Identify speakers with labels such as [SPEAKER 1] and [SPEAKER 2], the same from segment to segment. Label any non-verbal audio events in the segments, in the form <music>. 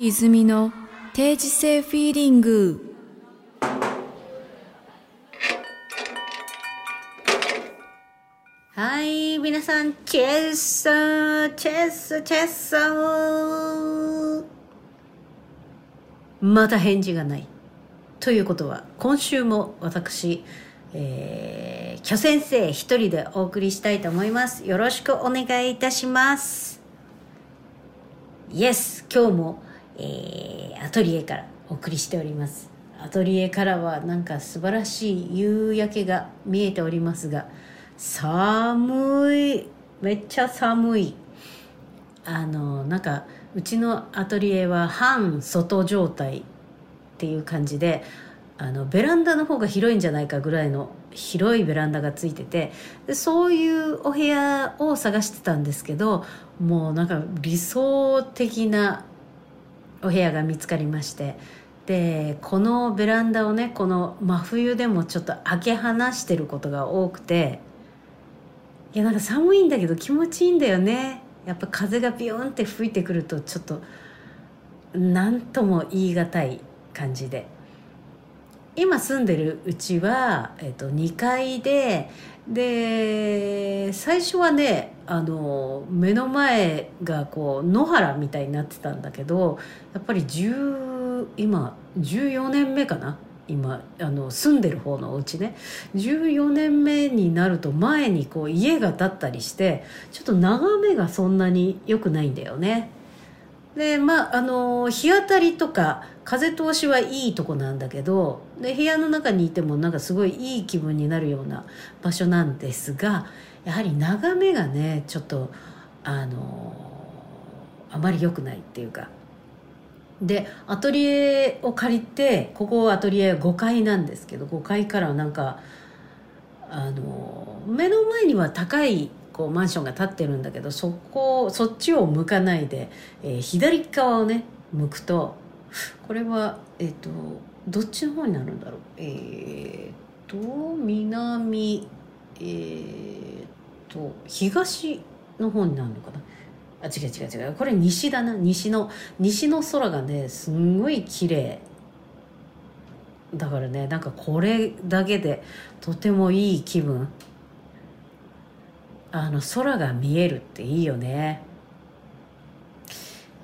[SPEAKER 1] 泉の定時性フィーリング
[SPEAKER 2] はい、皆さん、チェスさー、チェス、チェスさー。また返事がない。ということは、今週も私、えー、巨先生一人でお送りしたいと思います。よろしくお願いいたします。イエス、今日も、えー、アトリエからお送りしております。アトリエからはなんか素晴らしい夕焼けが見えておりますが、寒いめっちゃ寒いあのなんかうちのアトリエは半外状態っていう感じであのベランダの方が広いんじゃないかぐらいの広いベランダがついててでそういうお部屋を探してたんですけどもうなんか理想的なお部屋が見つかりまして。でこのベランダをねこの真冬でもちょっと開け放してることが多くて。いやなんか寒いんだけど気持ちいいんだよね。やっぱ風がビヨンって吹いてくるとちょっと何とも言い難い感じで。今住んでるうちは、えっと、2階でで最初はねあの目の前がこう野原みたいになってたんだけどやっぱり10今14年目かな？今あの住んでる方のお家ね。14年目になると前にこう家が建ったりしてちょっと眺めがそんなに良くないんだよね。でまああの日当たりとか風通しはいいとこなんだけどで部屋の中にいてもなんかすごいいい気分になるような場所なんですがやはり眺めがねちょっとあのあまり良くないっていうか。でアトリエを借りてここアトリエ5階なんですけど5階からなんかあの目の前には高いこうマンションが建ってるんだけどそこそっちを向かないで、えー左側をね向くとこれはえっ、とどっちの方になるんだろう？えっ、と南えっ、と東の方になるのかな？あ違う違う違う。これ西だな。西の西の空がねすんごい綺麗。だからねなんかこれだけでとてもいい気分。あの空が見えるっていいよね。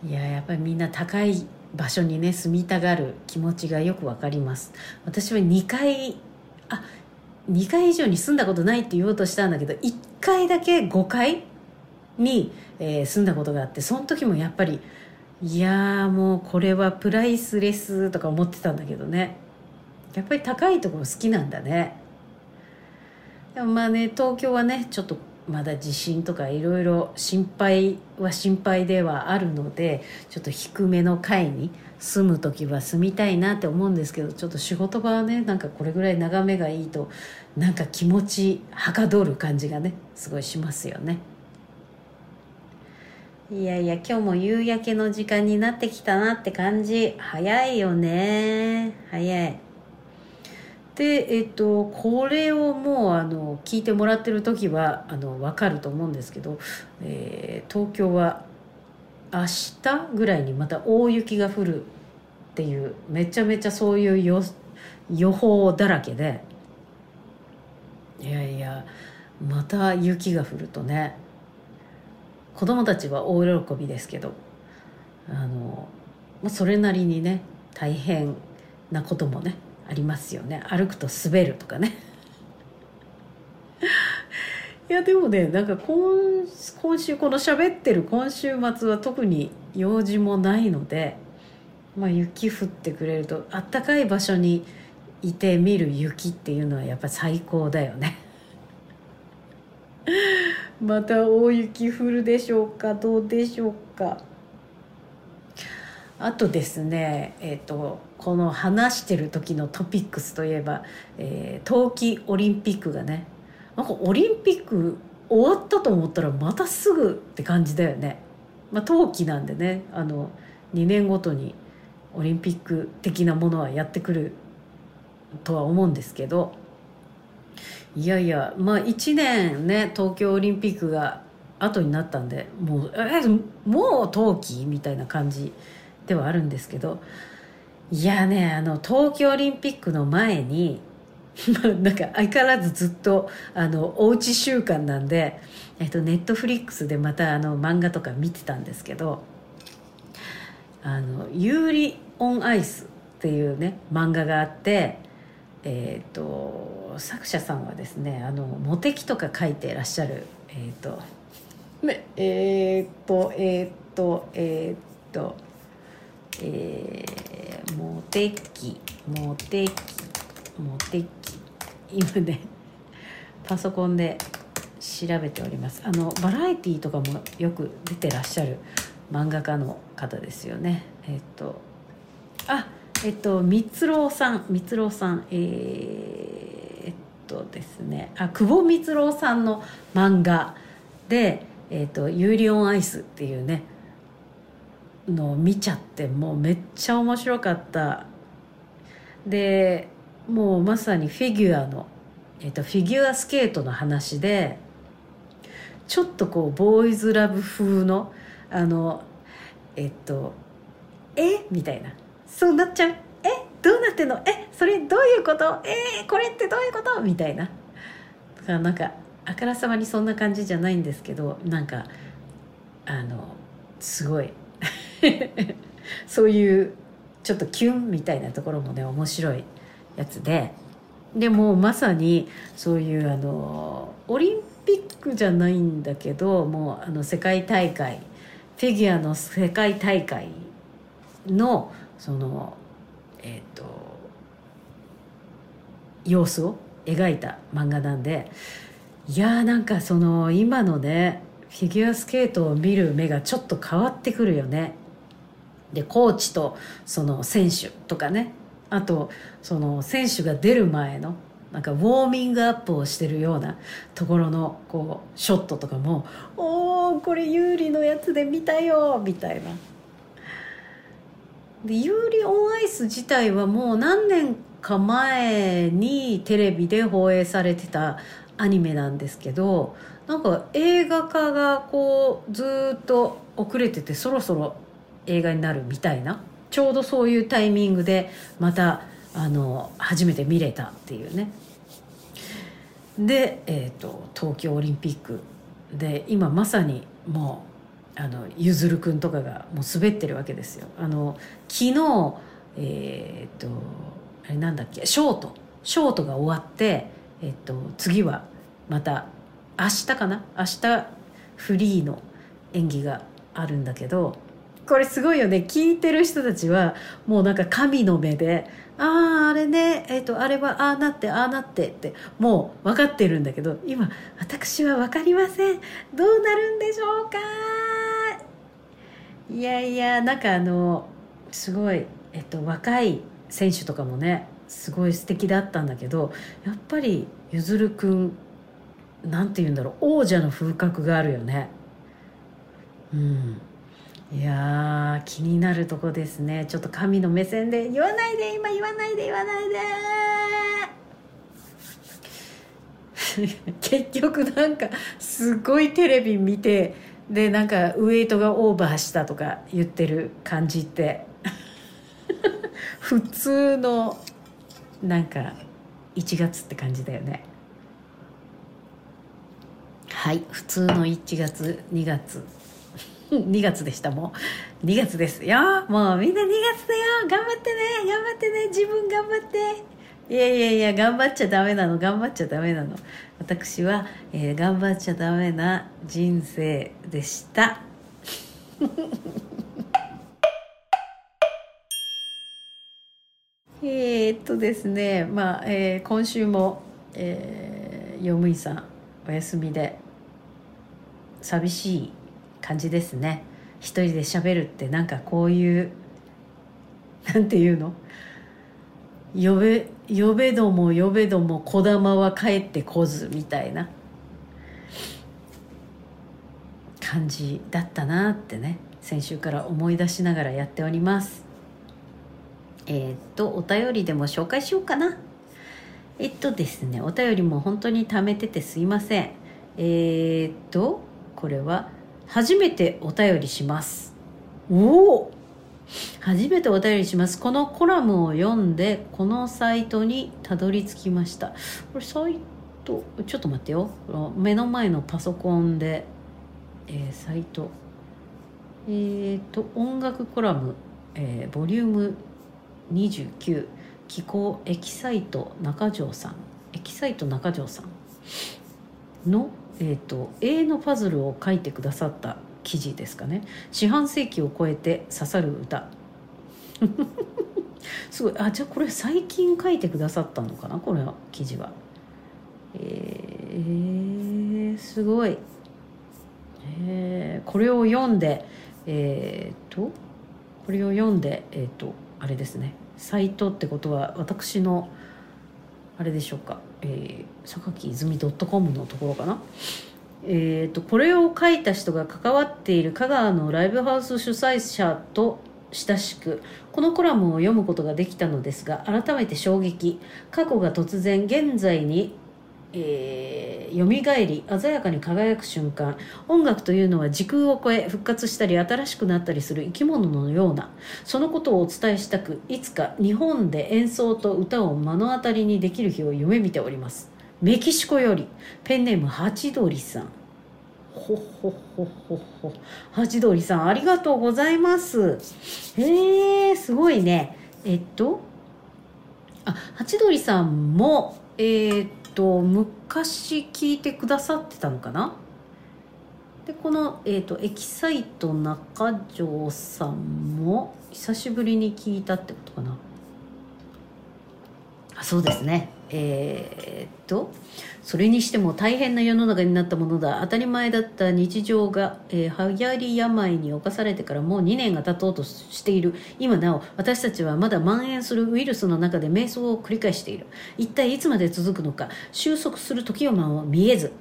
[SPEAKER 2] いややっぱりみんな高い場所にね住みたがる気持ちがよくわかります。私は2階あ2階以上に住んだことないって言おうとしたんだけど1階だけ5階に、えー住んだことがあってその時もやっぱりいやもうこれはプライスレスとか思ってたんだけどね。やっぱり高いところ好きなんだね。でもまあね東京はねちょっとまだ地震とかいろいろ心配は心配ではあるのでちょっと低めの階に住む時は住みたいなって思うんですけどちょっと仕事場はねなんかこれぐらい眺めがいいとなんか気持ちはかどる感じがねすごいしますよね。いやいや今日も夕焼けの時間になってきたなって感じ。早いよね。早い。でえっとこれをもうあの聞いてもらってる時はあの分かると思うんですけど、えー東京は明日ぐらいにまた大雪が降るっていうめちゃめちゃそういう予予報だらけでいやいやまた雪が降るとね子供たちは大喜びですけどあのそれなりにね大変なこともねありますよね。歩くと滑るとかね。<laughs> いやでもねなんか今今週この喋ってる今週末は特に用事もないので、まあ、雪降ってくれるとあったかい場所にいて見る雪っていうのはやっぱ最高だよね。<laughs> また大雪降るでしょうかどうでしょうか。あとですねえっ、とこの話してる時のトピックスといえば、えー冬季オリンピックがねなんかオリンピック終わったと思ったらまたすぐって感じだよね。まあ、冬季なんでねあの2年ごとにオリンピック的なものはやってくるとは思うんですけどいやいやまあ1年ね東京オリンピックが後になったんでもうえもう冬季みたいな感じではあるんですけどいやねあの東京オリンピックの前に <laughs> なんか相変わらずずっとあのおうち週間なんで、えっと、ネットフリックスでまたあの漫画とか見てたんですけど「あのユーリ on ICE」っていうね漫画があってえっ、と作者さんはですねあのモテキとか書いてらっしゃるえっ、とねえっ、とえっ、とえっ、とえー、モテキモテキモテキ。今ねパソコンで調べております。あのバラエティーとかもよく出てらっしゃる漫画家の方ですよね。えっとあえっと三郎さん。三郎さんえー、っとですね。あ久保三郎さんの漫画で「えっとユーリオンアイス」っていうねのを見ちゃってもうめっちゃ面白かった。でもうまさにフィギュアの、えっと、フィギュアスケートの話でちょっとこうボーイズラブ風のあのえっと「え？みたいな「そうなっちゃう？え？どうなってんの？え？それどういうこと？え？これってどういうこと?」みたいな。だからなんかあからさまにそんな感じじゃないんですけどなんかあのすごい <laughs> そういうちょっとキュンみたいなところもね面白いやつででもまさにそういうあのオリンピックじゃないんだけどもうあの世界大会フィギュアの世界大会のそのえっ、ー、と様子を描いた漫画なんでいやーなんかその今のねフィギュアスケートを見る目がちょっと変わってくるよね。でコーチとその選手とかねあとその選手が出る前のなんかウォーミングアップをしてるようなところのこうショットとかも「おおこれ有利のやつで見たよ」みたいな。で有利オンアイス自体はもう何年か前にテレビで放映されてたアニメなんですけどなんか映画化がこうずっと遅れててそろそろ映画になるみたいなちょうどそういうタイミングでまたあの初めて見れたっていうね。で、えーと、東京オリンピックで今まさにもうあのゆずるくんとかがもう滑ってるわけですよ。あの昨日えっ、ー、とあれなんだっけショート。ショートが終わって、えーと次はまた明日かな？明日フリーの演技があるんだけどこれすごいよね。聞いてる人たちはもうなんか神の目で「あああれねえっ、ー、とあれはああなってああなって」ってもう分かってるんだけど今私は分かりません。どうなるんでしょうか？いやいやなんかあのすごい、えっと、若い選手とかもねすごい素敵だったんだけどやっぱりゆずるくんなんて言うんだろう王者の風格があるよね。うん。いや気になるとこですね。ちょっと神の目線で言わないで。今言わないで言わないで。<laughs> 結局なんかすごいテレビ見てでなんかウエイトがオーバーしたとか言ってる感じって。<laughs> 普通のなんか1月って感じだよね。はい普通の1月2月。2月でしたもう。2月ですよ。もうみんな2月だよ。頑張ってね。頑張ってね。自分頑張って。いやいやいや頑張っちゃダメなの。頑張っちゃダメなの。私は、えー、頑張っちゃダメな人生でした。<laughs> えっとですね。まあ、えー、今週も、えー、用務員さんお休みで寂しい感じですね。一人で喋るってなんかこういうなんていうの？呼べ呼べども呼べどもこだまは帰ってこずみたいな。感じだったなってね。先週から思い出しながらやっております。えー、っとお便りでも紹介しようかな。えっとですねお便りも本当に貯めててすいません。えー、っとこれは初めてお便りします。おお。初めてお便りします。このコラムを読んでこのサイトにたどり着きました。これサイトちょっと待ってよ。目の前のパソコンで、えー、サイト。えっ、ー、と音楽コラム、えー、ボリューム29気候エキサイト中条さん。エキサイト中条さんの、えーと、永のパズルを書いてくださった記事ですかね。四半世紀を超えて刺さる歌。<laughs> すごい。あじゃあこれ最近書いてくださったのかな？これは記事は。えー、すごい。えー、これを読んでえっ、とこれを読んでえっ、とあれですね。サイトってことは私のあれでしょうか、えー、榊泉 .com のところかな。えーと、これを書いた人が関わっている香川のライブハウス主催者と親しくこのコラムを読むことができたのですが改めて衝撃。過去が突然現在にえー、蘇り鮮やかに輝く瞬間。音楽というのは時空を超え復活したり新しくなったりする生き物のような。そのことをお伝えしたくいつか日本で演奏と歌を目の当たりにできる日を夢見ております。メキシコよりペンネームハチドリさん。ほほほほほ。ハチドリさんありがとうございます。へえすごいね。えっとあハチドリさんもえー、っとと昔聞いてくださってたのかな？でこの、えーと、エキサイト中条さんも久しぶりに聞いたってことかな。あそうですね。えー、っとそれにしても大変な世の中になったものだ。当たり前だった日常が、えー、流行り病に侵されてからもう2年が経とうとしている。今なお私たちはまだ蔓延するウイルスの中で瞑想を繰り返している。一体いつまで続くのか。収束する時を見えず。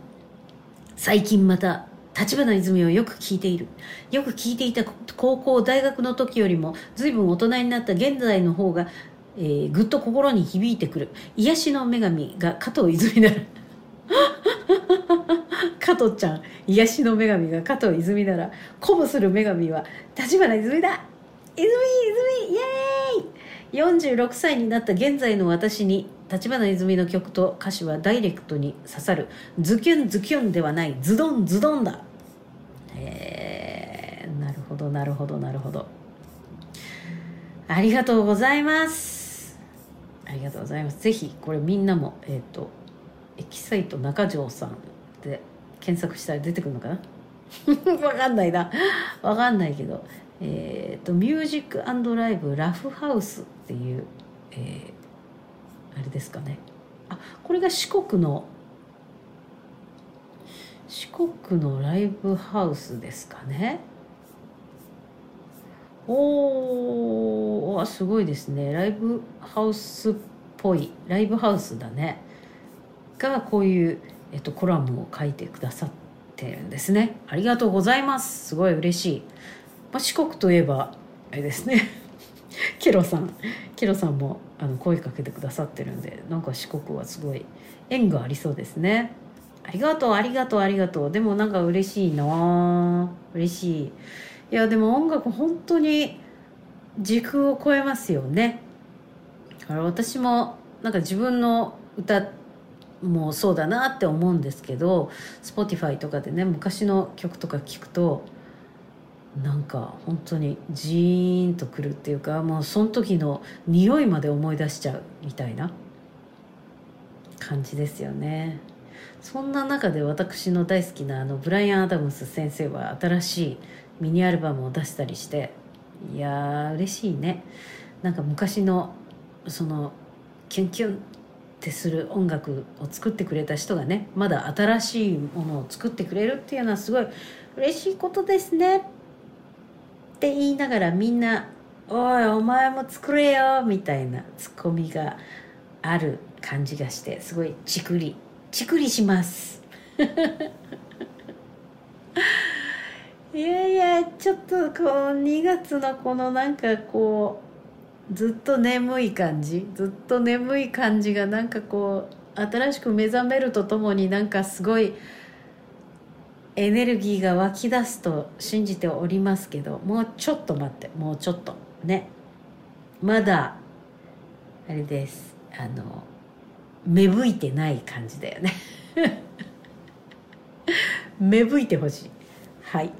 [SPEAKER 2] 最近また立花泉をよく聞いている。よく聞いていた高校大学の時よりも随分大人になった現在の方がえー、ぐっと心に響いてくる。癒しの女神が加藤泉なら <laughs> 加藤ちゃん。癒しの女神が加藤泉なら鼓舞する女神は立花泉だ。泉泉イエーイ。46歳になった現在の私に立花泉の曲と歌詞はダイレクトに刺さる。ズキュンズキュンではない。ズドンズドンだ。へえなるほどなるほどなるほど。ありがとうございます。ありがとうございます。ぜひこれみんなもえっ、ー、とエキサイト中条さんで検索したら出てくるのかな？<laughs> わかんないな。わかんないけど。えっ、ー、とミュージックライブラフハウスっていう、えー、あれですかね。あこれが四国の四国のライブハウスですかね。おおすごいですね。ライブハウスっぽい。ライブハウスだね。がこういう、えっと、コラムを書いてくださってるんですね。ありがとうございます。すごい嬉しい、まあ、四国といえばあれですね。<laughs> ケロさん。ケロさんもあの声かけてくださってるんでなんか四国はすごい縁がありそうですね。ありがとうありがとうありがとう。でもなんか嬉しいな嬉しい。いやでも音楽本当に時空を超えますよね。だから私もなんか自分の歌もそうだなって思うんですけど Spotify とかでね昔の曲とか聞くとなんか本当にジーンとくるっていうかもうその時の匂いまで思い出しちゃうみたいな感じですよね。そんな中で私の大好きなあのブライアン・アダムス先生は新しいミニアルバムを出したりしていやー嬉しいね。なんか昔のそのキュンキュンってする音楽を作ってくれた人がねまだ新しいものを作ってくれるっていうのはすごい嬉しいことですね。って言いながらみんな「おいお前も作れよ」みたいなツッコミがある感じがしてすごいチクリチクリします。いやいやちょっとこの2月のこのなんかこうずっと眠い感じ？ずっと眠い感じがなんかこう新しく目覚めるとともになんかすごいエネルギーが湧き出すと信じておりますけどもうちょっと待ってもうちょっと。ね。まだあれです。あの芽吹いてない感じだよね。<laughs> 芽吹いてほしい。はい。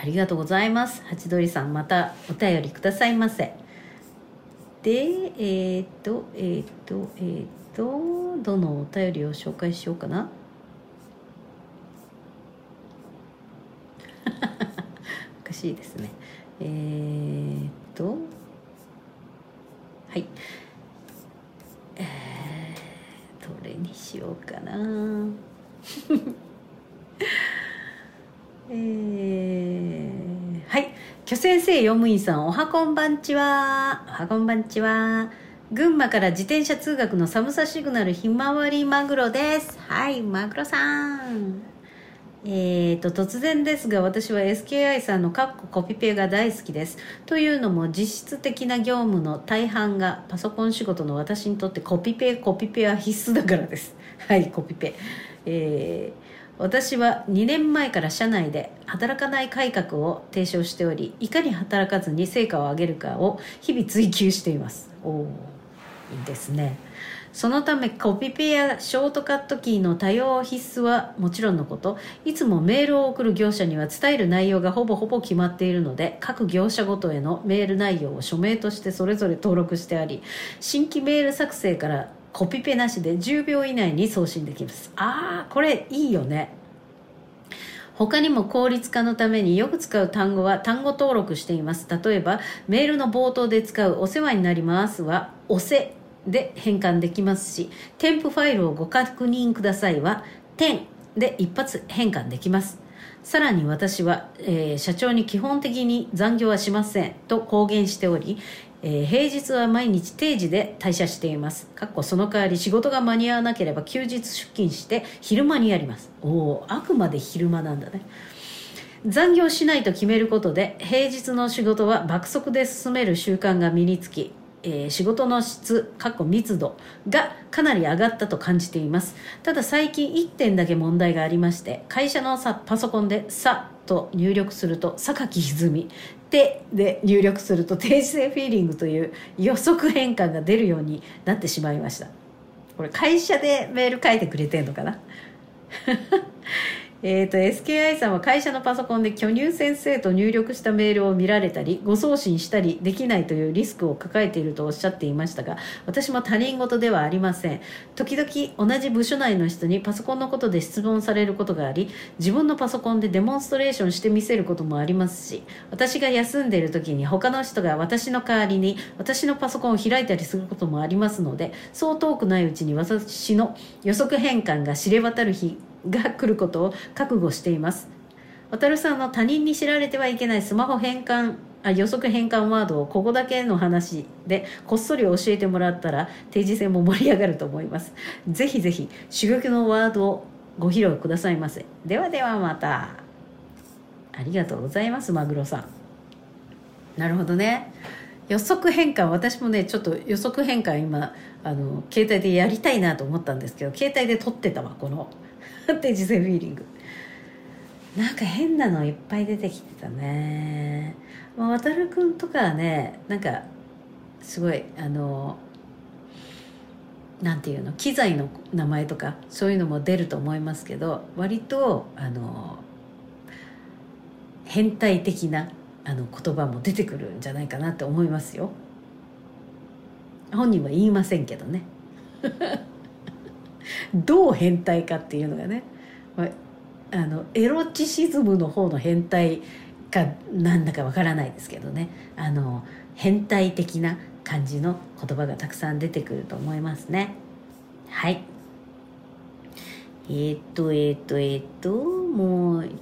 [SPEAKER 2] ありがとうございます。ハチドリさんまたお便りくださいませ。でえっ、とえっ、とえっ、とどのお便りを紹介しようかな。<laughs> おかしいですね。えっ、とはい。かな。<laughs> えー、はい。巨先生用務員さんおはこんばんちは。おはこんばんちは。群馬から自転車通学の寒さシグナルひまわりマグロです。はいマグロさん。えーと突然ですが私は SKI さんのカッココピペが大好きです。というのも実質的な業務の大半がパソコン仕事の私にとってコピペコピペは必須だからです。はいコピペ。えー私は2年前から社内で働かない改革を提唱しておりいかに働かずに成果を上げるかを日々追求しています。おおいいですね。そのためコピペやショートカットキーの多用必須はもちろんのこといつもメールを送る業者には伝える内容がほぼほぼ決まっているので各業者ごとへのメール内容を署名としてそれぞれ登録してあり新規メール作成からコピペなしで10秒以内に送信できます。ああこれいいよね。他にも効率化のためによく使う単語は単語登録しています。例えばメールの冒頭で使う「お世話になります」は「おせ」で変換できますし添付ファイルをご確認くださいは「点」で一発変換できます。さらに私は、えー社長に基本的に残業はしませんと公言しており、えー平日は毎日定時で退社しています。かっこその代わり仕事が間に合わなければ休日出勤して昼間にやります。おおあくまで昼間なんだね。残業しないと決めることで平日の仕事は爆速で進める習慣が身につき、えー仕事の質かっこ密度がかなり上がったと感じています。ただ最近1点だけ問題がありまして会社のさパソコンで「さ」と入力すると榊歪み「て」で入力すると定時性フィーリングという予測変換が出るようになってしまいました。これ会社でメール書いてくれてんのかな？えー、と SKI さんは会社のパソコンで巨乳先生と入力したメールを見られたり誤送信したりできないというリスクを抱えているとおっしゃっていましたが私も他人事ではありません。時々同じ部署内の人にパソコンのことで質問されることがあり自分のパソコンでデモンストレーションしてみせることもありますし私が休んでいる時に他の人が私の代わりに私のパソコンを開いたりすることもありますのでそう遠くないうちに私の予測変換が知れ渡る日が来ることを覚悟しています。渡さんの他人に知られてはいけないスマホ変換あ予測変換ワードをここだけの話でこっそり教えてもらったら定時戦も盛り上がると思います。ぜひぜひ珠玉のワードをご披露くださいませ。ではではまた。ありがとうございますマグロさん。なるほどね。予測変換私もねちょっと予測変換今あの携帯でやりたいなと思ったんですけど携帯で撮ってたわこの定時性フィーリング。なんか変なのいっぱい出てきてたね。まあ渡るくんとかはねなんかすごいあのなんていうの機材の名前とかそういうのも出ると思いますけど割とあの変態的なあの言葉も出てくるんじゃないかなって思いますよ。本人は言いませんけどね。どう変態かっていうのがね、まあ、あのエロチシズムの方の変態かなんだかわからないですけどね。あの変態的な感じの言葉がたくさん出てくると思いますね。はい。え、っとえ、っとえ、っともう一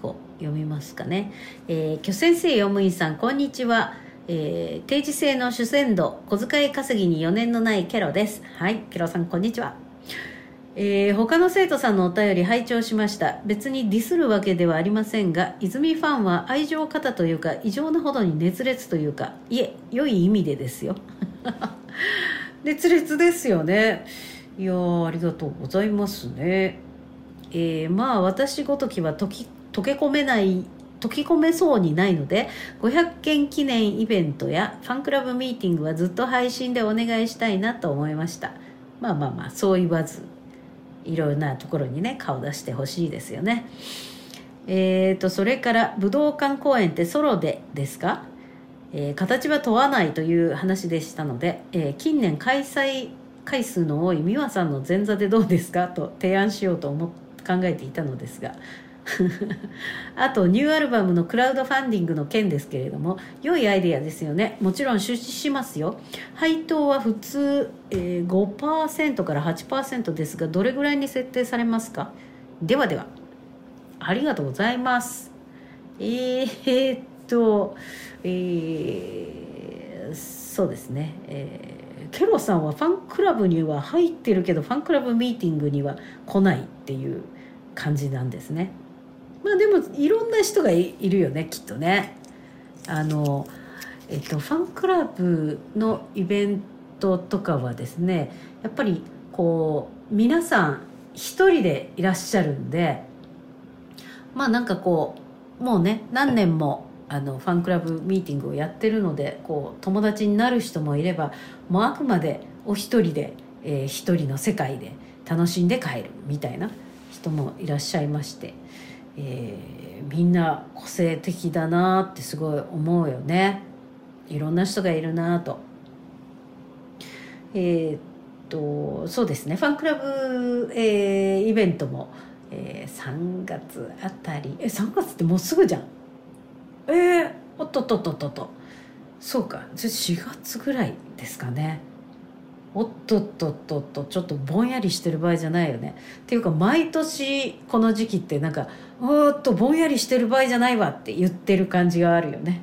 [SPEAKER 2] 個読みますかね。えー、巨先生用務員さんこんにちは。えー、定時制の主戦度小遣い稼ぎに余念のないケロです。はい。ケロさんこんにちは。えー他の生徒さんのお便り拝聴しました。別にディスるわけではありませんが泉ファンは愛情過多というか異常なほどに熱烈というかいえ良い意味でですよ。<laughs> 熱烈ですよね。いやありがとうございますね。えーまあ私ごときはとき溶け込めない溶き込めそうにないので500件記念イベントやファンクラブミーティングはずっと配信でお願いしたいなと思いました。まあまあまあそう言わず。いろんなところにね顔出してほしいですよね。えーとそれから武道館公演ってソロでですか、えー形は問わないという話でしたので、えー近年開催回数の多い美和さんの前座でどうですか？と提案しようと思考えていたのですが <laughs> あとニューアルバムのクラウドファンディングの件ですけれども良いアイデアですよね。もちろん出資しますよ。配当は普通、えー5%から8%ですがどれぐらいに設定されますか？ではではありがとうございます。えー、っとえーそうですね。えーケロさんはファンクラブには入ってるけどファンクラブミーティングには来ないっていう感じなんですね。まあでもいろんな人がいるよねきっとね。あのえっとファンクラブのイベントとかはですねやっぱりこう皆さん一人でいらっしゃるんでまあなんかこうもうね何年もあのファンクラブミーティングをやってるのでこう友達になる人もいればもうあくまでお一人で、えー一人の世界で楽しんで帰るみたいな人もいらっしゃいまして、えーみんな個性的だなってすごい思うよね。いろんな人がいるなと。えーっとそうですね。ファンクラブ、えーイベントも、えー3月あたり。え3月ってもうすぐじゃん。えー、おっとっとっとっとっと。そうか。じゃあ4月ぐらいですかねおっとっとっとっとちょっとぼんやりしてる場合じゃないよね。っていうか毎年この時期ってなんか「うーっとぼんやりしてる場合じゃないわ」って言ってる感じがあるよね。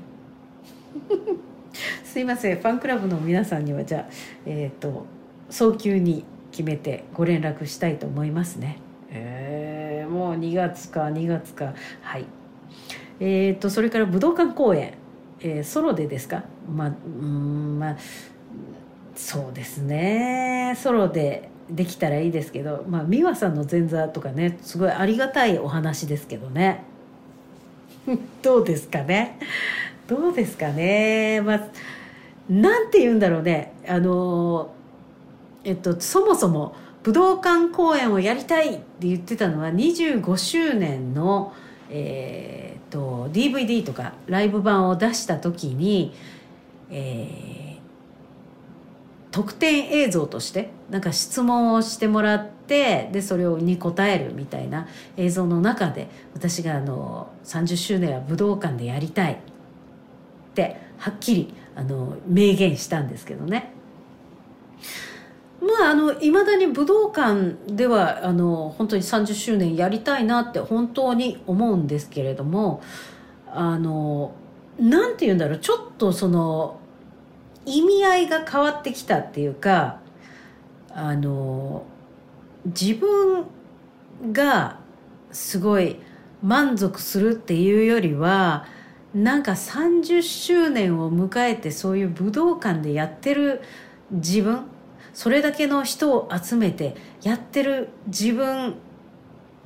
[SPEAKER 2] <laughs> すいません。ファンクラブの皆さんにはじゃあえっ、と早急に決めてご連絡したいと思いますね。えー、もう2月か2月か。はい。えー、とそれから武道館公演、えーソロでですか？まあうーんまあそうですね。ソロでできたらいいですけどまあ美和さんの前座とかねすごいありがたいお話ですけどね。<laughs> どうですかね？どうですかね？まあなんて言うんだろうね。あのえっとそもそも武道館公演をやりたいって言ってたのは25周年のえー、と DVD とかライブ版を出した時に、えー特典映像としてなんか質問をしてもらってでそれに答えるみたいな映像の中で私があの30周年は武道館でやりたいってはっきりあの明言したんですけどね。まああのいまだに武道館ではあの本当に30周年やりたいなって本当に思うんですけれどもあのなんて言うんだろうちょっとその意味合いが変わってきたっていうかあの自分がすごい満足するっていうよりはなんか30周年を迎えてそういう武道館でやってる自分それだけの人を集めてやってる自分っ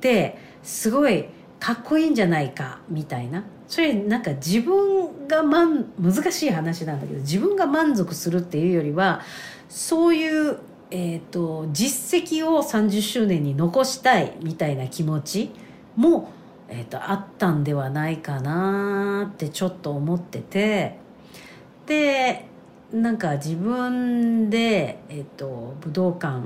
[SPEAKER 2] てすごいかっこいいんじゃないかみたいな。それなんか自分が満難しい話なんだけど自分が満足するっていうよりはそういう、えー、と実績を30周年に残したいみたいな気持ちも、えー、とあったんではないかなってちょっと思っててでなんか自分で、えっと、武道館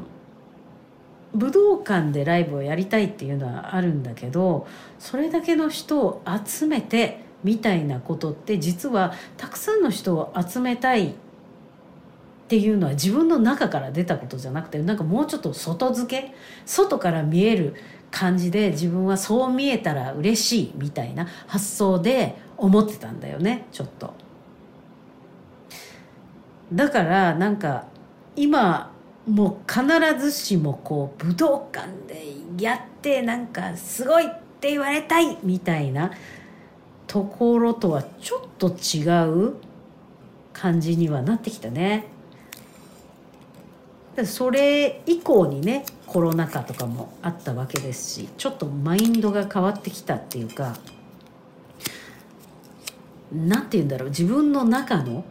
[SPEAKER 2] 武道館でライブをやりたいっていうのはあるんだけどそれだけの人を集めてみたいなことって実はたくさんの人を集めたいっていうのは自分の中から出たことじゃなくてなんかもうちょっと外付け外から見える感じで自分はそう見えたら嬉しいみたいな発想で思ってたんだよねちょっと。だからなんか今もう必ずしもこう武道館でやってなんかすごいって言われたいみたいなところとはちょっと違う感じにはなってきたね。それ以降にねコロナ禍とかもあったわけですしちょっとマインドが変わってきたっていうかなんて言うんだろう自分の中の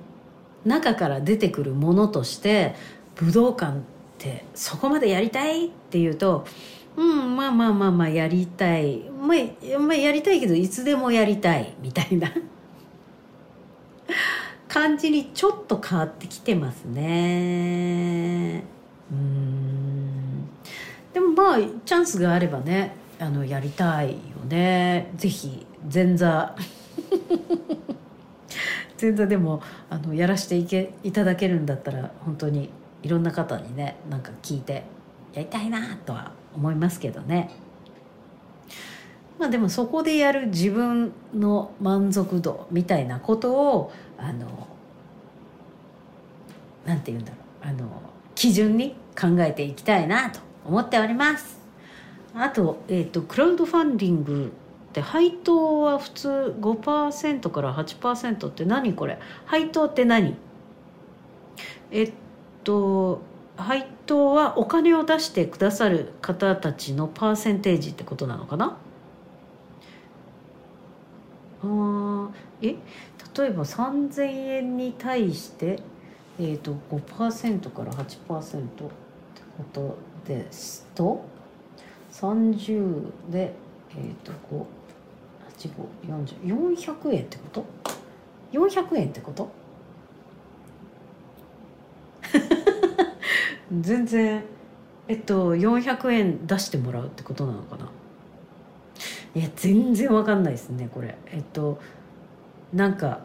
[SPEAKER 2] 中から出てくるものとして武道館ってそこまでやりたいっていうとうんまあまあまあまあやりたい、まあ、まあやりたいけどいつでもやりたいみたいな。<laughs> 感じにちょっと変わってきてますね。うん。でもまあチャンスがあればねあのやりたいよね。ぜひ前座。<laughs> 前座でもあのやらせていけいただけるんだったら本当にいろんな方にねなんか聞いてやりたいなとは思いますけどね。まあでもそこでやる自分の満足度みたいなことをあのなんて言うんだろう。あの基準に考えていきたいなと思っております。あと,、えーと、クラウドファンディングって配当は普通5%から8%って何これ？配当って何？えっと配当はお金を出してくださる方たちのパーセンテージってことなのかな？あえ？例えば3,000円に対してえーと、5%から8%ってことですと30で、えーと、と58540円ってこと？400円ってこと？全然えっと400円出してもらうってことなのかな？いや全然わかんないですねこれ。えっとなんか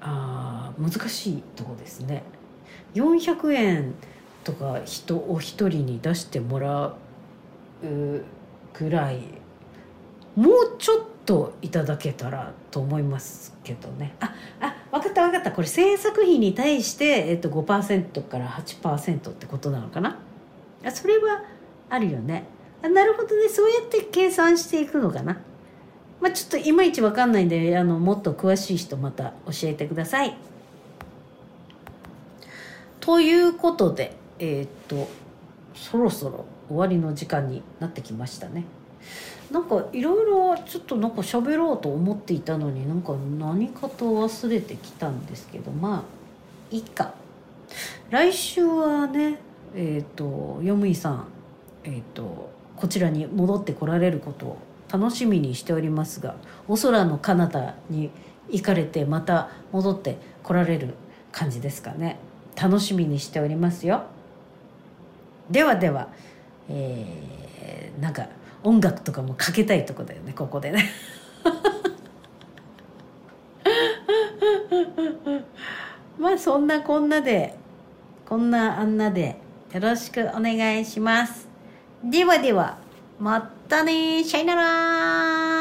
[SPEAKER 2] あ難しいとこですね。400円とか人お一人に出してもらうぐらいもうちょっといただけたらと思いますけどね。ああ分かった分かった。これ制作費に対して、えっと、5%から8%ってことなのかな？あそれはあるよね。あなるほどね。そうやって計算していくのかな。まあちょっといまいち分かんないんであのもっと詳しい人また教えてください。ということでえー、っとそろそろ終わりの時間になってきましたね。なんかいろいろちょっとなんか喋ろうと思っていたのになんか何かと忘れてきたんですけどまあいいか。来週はねえっ、ー、とよむいさんえっ、ー、とこちらに戻ってこられることを楽しみにしておりますがお空の彼方に行かれてまた戻ってこられる感じですかね。楽しみにしておりますよ。ではではえー、なんか音楽とかもかけたいとこだよねここでね。<laughs> まあそんなこんなでこんなあんなでよろしくお願いします。ではではまたねさよなら